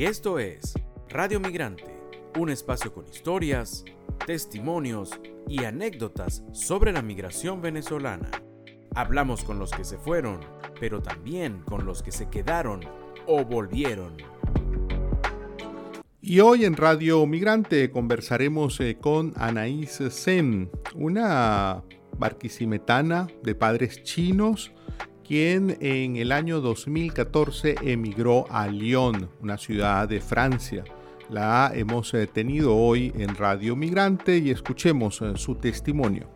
Y esto es Radio Migrante, un espacio con historias, testimonios y anécdotas sobre la migración venezolana. Hablamos con los que se fueron, pero también con los que se quedaron o volvieron. Y hoy en Radio Migrante conversaremos eh, con Anaís Sen, una barquisimetana de padres chinos, quien en el año 2014 emigró a Lyon, una ciudad de Francia. La hemos eh, tenido hoy en Radio Migrante y escuchemos eh, su testimonio.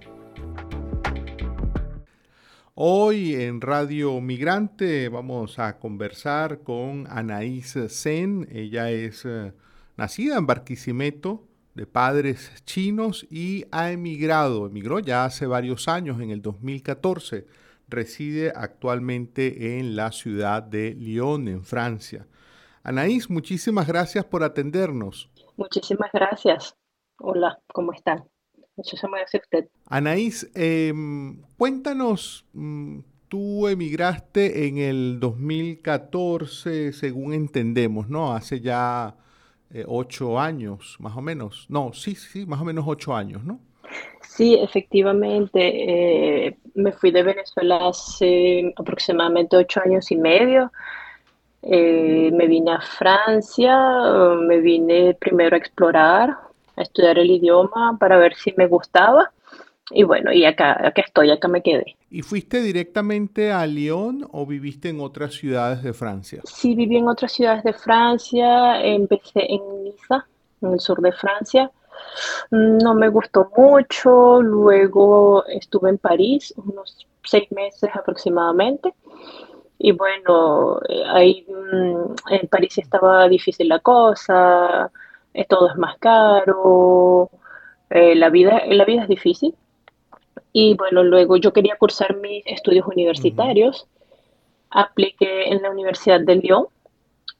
Hoy en Radio Migrante vamos a conversar con Anaís Sen. Ella es nacida en Barquisimeto, de padres chinos y ha emigrado, emigró ya hace varios años, en el 2014. Reside actualmente en la ciudad de Lyon, en Francia. Anaís, muchísimas gracias por atendernos. Muchísimas gracias. Hola, ¿cómo están? Muchísimas gracias a usted. Anaís, em, cuéntanos, mm, tú emigraste en el 2014, según entendemos, ¿no? Hace ya eh, ocho años, más o menos. No, sí, sí, más o menos ocho años, ¿no? Sí, efectivamente. Eh, me fui de Venezuela hace aproximadamente ocho años y medio. Eh, me vine a Francia, me vine primero a explorar, a estudiar el idioma para ver si me gustaba. Y bueno, y acá, acá estoy, acá me quedé. ¿Y fuiste directamente a Lyon o viviste en otras ciudades de Francia? Sí, viví en otras ciudades de Francia. Empecé en Niza, en el sur de Francia. No me gustó mucho. Luego estuve en París unos seis meses aproximadamente. Y bueno, eh, ahí mm, en París estaba difícil la cosa, eh, todo es más caro, eh, la, vida, la vida es difícil. Y bueno, luego yo quería cursar mis estudios universitarios. Apliqué en la Universidad de Lyon,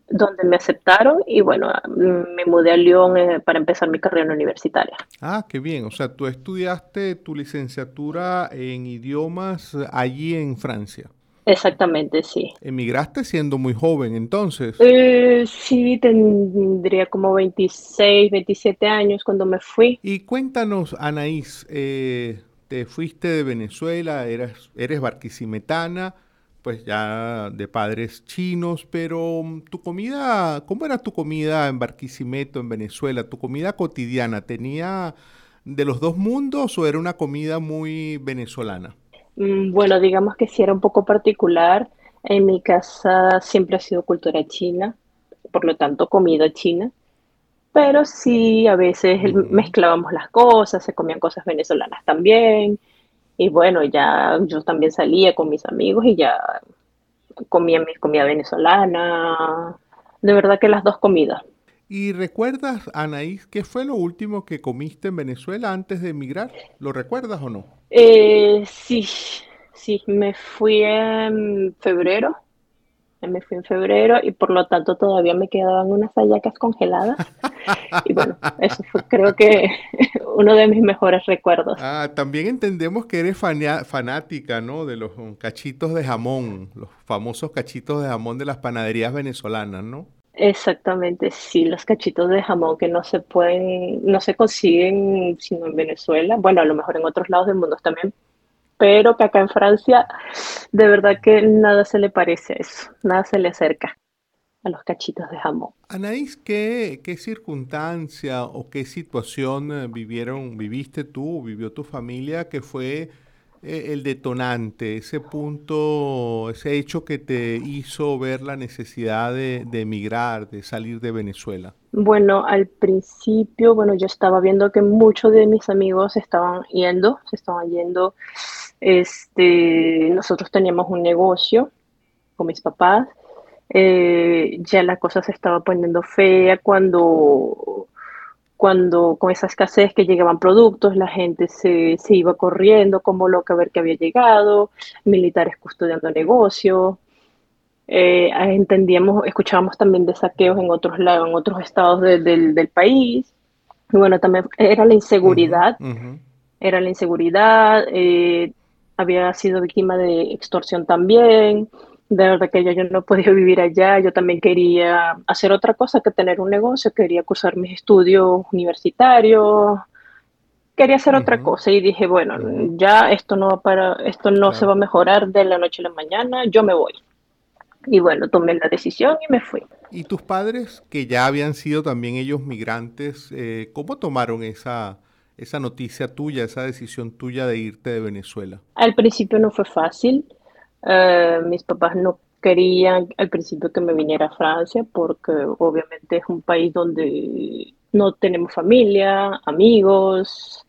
donde me aceptaron y bueno, me mudé a Lyon eh, para empezar mi carrera universitaria. Ah, qué bien. O sea, tú estudiaste tu licenciatura en idiomas allí en Francia. Exactamente, sí. ¿Emigraste siendo muy joven entonces? Eh, sí, tendría como 26, 27 años cuando me fui. Y cuéntanos, Anaís, eh, te fuiste de Venezuela, eres, eres barquisimetana, pues ya de padres chinos, pero mm, tu comida, ¿cómo era tu comida en Barquisimeto, en Venezuela? ¿Tu comida cotidiana tenía de los dos mundos o era una comida muy venezolana? Mm, bueno, digamos que sí era un poco particular. En mi casa siempre ha sido cultura china, por lo tanto comida china pero sí, a veces mezclábamos las cosas, se comían cosas venezolanas también, y bueno, ya yo también salía con mis amigos y ya comía mi comida venezolana, de verdad que las dos comidas. ¿Y recuerdas, Anaís, qué fue lo último que comiste en Venezuela antes de emigrar? ¿Lo recuerdas o no? Eh, sí, sí, me fui en febrero me fui en febrero y por lo tanto todavía me quedaban unas hallacas congeladas. Y bueno, eso fue creo que uno de mis mejores recuerdos. Ah, también entendemos que eres fanática, ¿no? De los cachitos de jamón, los famosos cachitos de jamón de las panaderías venezolanas, ¿no? Exactamente, sí, los cachitos de jamón que no se pueden, no se consiguen sino en Venezuela, bueno, a lo mejor en otros lados del mundo también, pero que acá en Francia de verdad que nada se le parece a eso, nada se le acerca a los cachitos de jamón. Anaís, ¿qué, qué circunstancia o qué situación eh, vivieron, viviste tú, vivió tu familia que fue eh, el detonante, ese punto, ese hecho que te hizo ver la necesidad de, de, emigrar, de salir de Venezuela? Bueno, al principio, bueno, yo estaba viendo que muchos de mis amigos estaban yendo, se estaban yendo este, nosotros teníamos un negocio con mis papás. Eh, ya la cosa se estaba poniendo fea cuando, cuando con esa escasez que llegaban productos, la gente se, iba corriendo como loca a ver que había llegado, militares custodiando negocios. Eh, entendíamos, escuchábamos también de saqueos en otros lados, en otros estados del país. Y bueno, también era la inseguridad, era la inseguridad, eh, había sido víctima de extorsión también. De verdad que ya yo no podía vivir allá, yo también quería hacer otra cosa que tener un negocio, quería cursar mis estudios universitarios, quería hacer otra cosa y dije, bueno, ya esto no va para, esto no se va a mejorar de la noche a la mañana, yo me voy. Y bueno, tomé la decisión y me fui. ¿Y tus padres, que ya habían sido también ellos migrantes, eh, cómo tomaron esa, esa noticia tuya, esa decisión tuya de irte de Venezuela? Al principio no fue fácil. Eh, mis papás no querían al principio que me viniera a Francia porque obviamente es un país donde no tenemos familia, amigos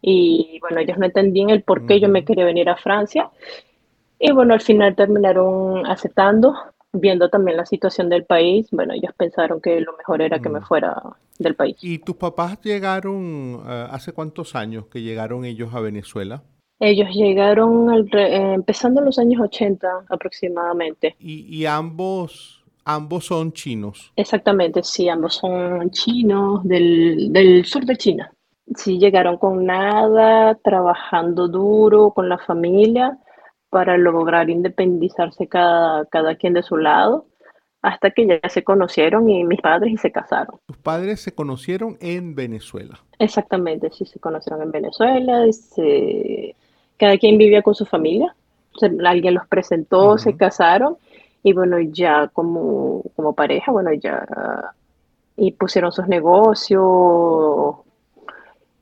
y bueno, ellos no entendían el por qué yo me quería venir a Francia y bueno, al final terminaron aceptando, viendo también la situación del país. Bueno, ellos pensaron que lo mejor era que me mm. fuera del país. ¿Y tus papás llegaron, eh, hace cuántos años que llegaron ellos a Venezuela? Ellos llegaron eh, empezando en los años 80 aproximadamente. ¿Y, ambos, ambos son chinos? Exactamente, sí, ambos son chinos del, del sur de China. Sí, llegaron con nada, trabajando duro con la familia para lograr independizarse cada, cada quien de su lado, hasta que ya se conocieron y mis padres y se casaron. ¿Tus padres se conocieron en Venezuela? Exactamente, sí, se conocieron en Venezuela, cada quien vivía con su familia, alguien los presentó, se casaron y bueno, ya como, como pareja, bueno, ya y pusieron sus negocios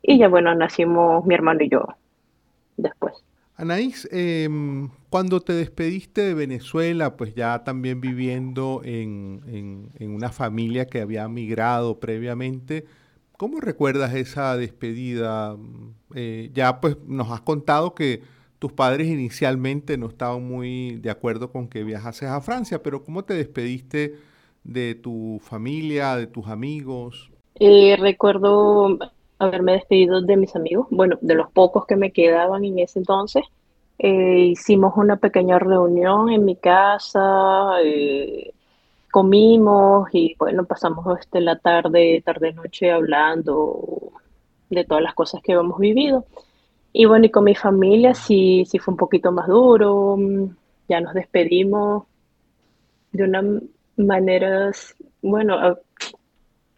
y ya bueno, nacimos mi hermano y yo. Anaís, em, cuando te despediste de Venezuela, pues ya también viviendo en, una familia que había migrado previamente, ¿cómo recuerdas esa despedida? Eh, ya pues nos has contado que tus padres inicialmente no estaban muy de acuerdo con que viajases a Francia, pero ¿cómo te despediste de tu familia, de tus amigos? Eh, recuerdo haberme despedido de mis amigos, bueno, de los pocos que me quedaban en ese entonces. Eh, hicimos una pequeña reunión en mi casa, eh, comimos y bueno, pasamos este, la tarde, tarde-noche hablando de todas las cosas que hemos vivido. Y bueno, y con mi familia sí, sí fue un poquito más duro, ya nos despedimos de una manera, bueno,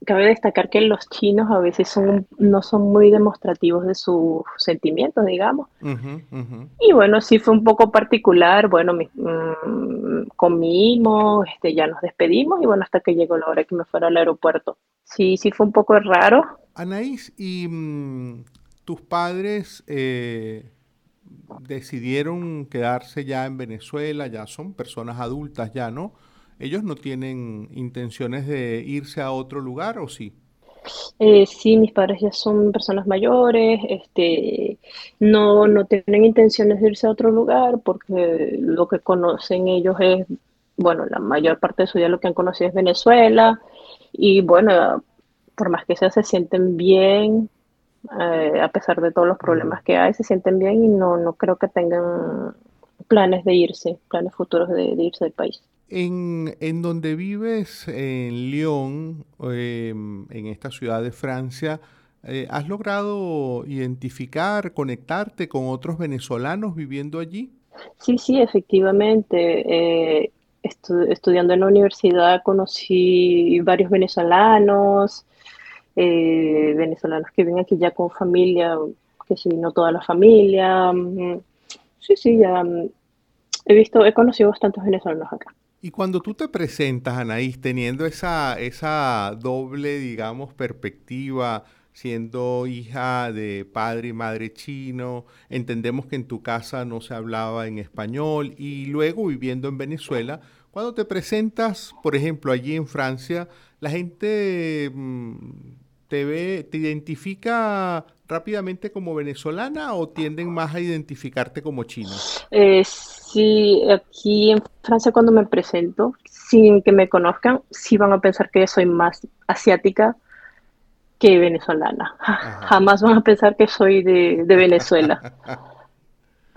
cabe destacar que los chinos a veces son, no son muy demostrativos de sus sentimientos, digamos. Y bueno, sí fue un poco particular. Bueno, mm, comimos, este, ya nos despedimos y bueno, hasta que llegó la hora que me fuera al aeropuerto. Sí, sí fue un poco raro. Anaís, ¿y mm, tus padres eh, decidieron quedarse ya en Venezuela? Ya son personas adultas ya, ¿no? ¿Ellos no tienen intenciones de irse a otro lugar o sí? Eh, sí, mis padres ya son personas mayores, este, no, no tienen intenciones de irse a otro lugar porque lo que conocen ellos es, bueno, la mayor parte de su vida lo que han conocido es Venezuela y bueno, por más que sea, se sienten bien, eh, a pesar de todos los problemas que hay, se sienten bien y no, no creo que tengan planes de irse, planes futuros de irse del país. En, en donde vives, en Lyon, em, en esta ciudad de Francia, eh, ¿has logrado identificar, conectarte con otros venezolanos viviendo allí? Sí, sí, efectivamente. Eh, estudiando en la universidad conocí varios venezolanos, eh, venezolanos que vienen aquí ya con familia, que se vino toda la familia. Mm, sí, sí, ya mm, he visto, he conocido bastantes venezolanos acá. Y cuando tú te presentas, Anaís, teniendo esa, esa doble, digamos, perspectiva, siendo hija de padre y madre chino, entendemos que en tu casa no se hablaba en español y luego viviendo en Venezuela, cuando te presentas, por ejemplo, allí en Francia, la gente mm, te ve, te identifica rápidamente como venezolana o tienden más a identificarte como china? Eh, sí, aquí en Francia cuando me presento, sin que me conozcan, sí van a pensar que soy más asiática que venezolana. Jamás van a pensar que soy de, de Venezuela.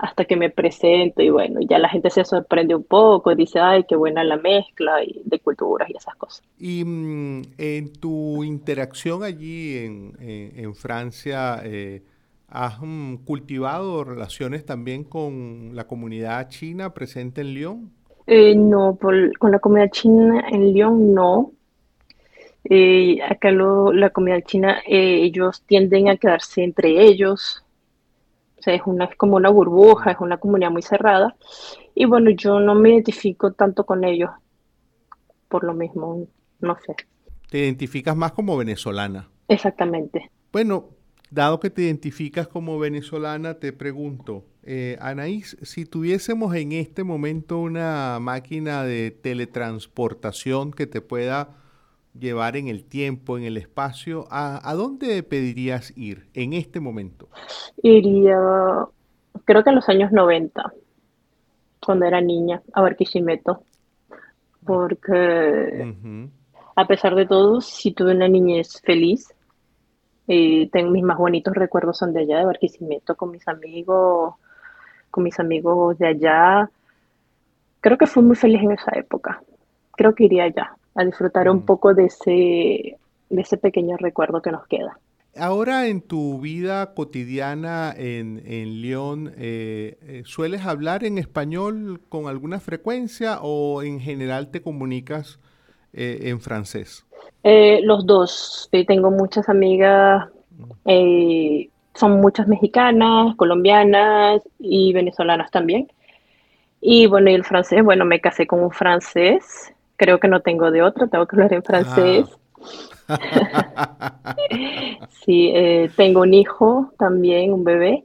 hasta que me presento y bueno, ya la gente se sorprende un poco y dice, ay, qué buena la mezcla de culturas y esas cosas. Y mm, en tu interacción allí en, Francia, eh, ¿has mm, cultivado relaciones también con la comunidad china presente en Lyon? Eh, no, con la comida china en Lyon no. Eh, acá lo, la comida china, eh, ellos tienden a quedarse entre ellos. O sea, es una, es como una burbuja, es una comunidad muy cerrada. Y bueno, yo no me identifico tanto con ellos, por lo mismo, no sé. ¿Te identificas más como venezolana? Exactamente. Bueno, dado que te identificas como venezolana, te pregunto, eh, Anaís, si tuviésemos en este momento una máquina de teletransportación que te pueda llevar en el tiempo, en el espacio, ¿a, dónde pedirías ir en este momento? Iría, creo que en los años 90, cuando era niña, a Barquisimeto, porque a pesar de todo, si tuve una niñez feliz, y tengo mis más bonitos recuerdos son de allá, de Barquisimeto, con mis amigos, con mis amigos de allá. Creo que fui muy feliz en esa época. Creo que iría allá a disfrutar un poco de ese, de ese pequeño recuerdo que nos queda. Ahora en tu vida cotidiana en, en León, eh, eh, ¿sueles hablar en español con alguna frecuencia o en general te comunicas eh, en francés? Los dos. tengo muchas amigas, son muchas mexicanas, colombianas y venezolanas también. Y bueno, y el francés, bueno, me casé con un francés creo que no tengo de otra, tengo que hablar en francés. Ah. sí, eh, tengo un hijo también, un bebé.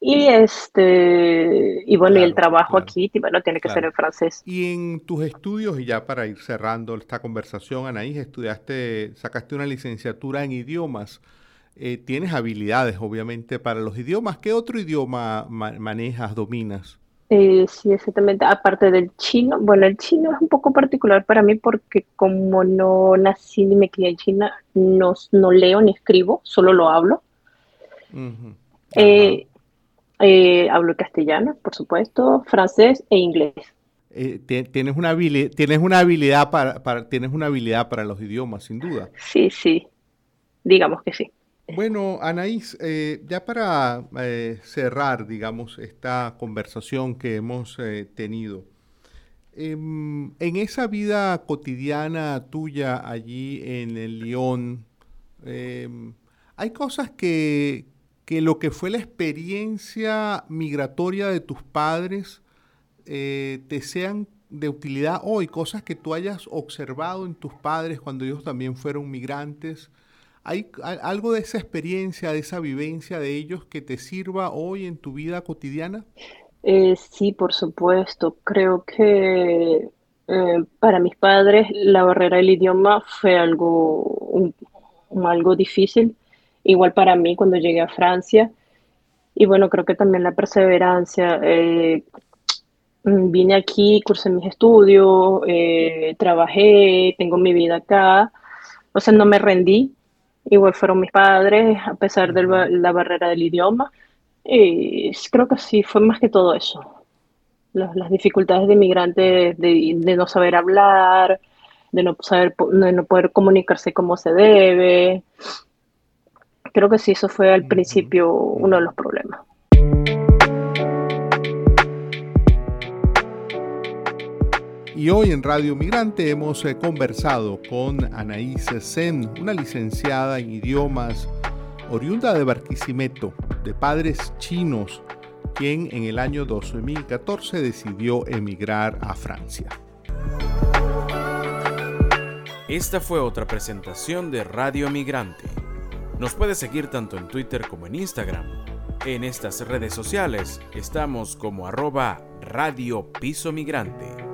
Y este, y bueno, y el trabajo aquí, bueno, tiene que ser en francés. Y en tus estudios, y ya para ir cerrando esta conversación, Anaís, estudiaste, sacaste una licenciatura en idiomas. Eh, tienes habilidades, obviamente, para los idiomas. ¿Qué otro idioma manejas, dominas? Eh, sí, exactamente. Aparte del chino, bueno, el chino es un poco particular para mí porque como no nací ni me crié en China, no, no leo ni escribo, solo lo hablo. Eh, eh, hablo castellano, por supuesto, francés e inglés. tienes una habilidad, tienes una habilidad para, tienes una habilidad para los idiomas, sin duda. Sí, sí, digamos que sí. Bueno, Anaís, eh, ya para eh, cerrar, digamos, esta conversación que hemos eh, tenido, em, en esa vida cotidiana tuya allí en el León, em, hay cosas que, que, lo que fue la experiencia migratoria de tus padres te sean de utilidad hoy, cosas que tú hayas observado en tus padres cuando ellos también fueron migrantes ¿Hay algo de esa experiencia, de esa vivencia de ellos que te sirva hoy en tu vida cotidiana? Eh, sí, por supuesto. Creo que eh, para mis padres la barrera del idioma fue algo, algo difícil. Igual para mí cuando llegué a Francia. Y bueno, creo que también la perseverancia. Eh, vine aquí, cursé mis estudios, trabajé, tengo mi vida acá. O sea, no me rendí, igual fueron mis padres, a pesar de la barrera del idioma. Y creo que sí, fue más que todo eso. Las, dificultades de inmigrante, de, no saber hablar, de no, saber, de no poder comunicarse como se debe. Creo que sí, eso fue al principio uno de los problemas. Y hoy en Radio Migrante hemos eh, conversado con Anaís Sen, una licenciada en idiomas oriunda de Barquisimeto, de padres chinos, quien en el año 2014 decidió emigrar a Francia. Esta fue otra presentación de Radio Migrante. Nos puede seguir tanto en Twitter como en Instagram. En estas redes sociales estamos como arroba Radio Piso Migrante.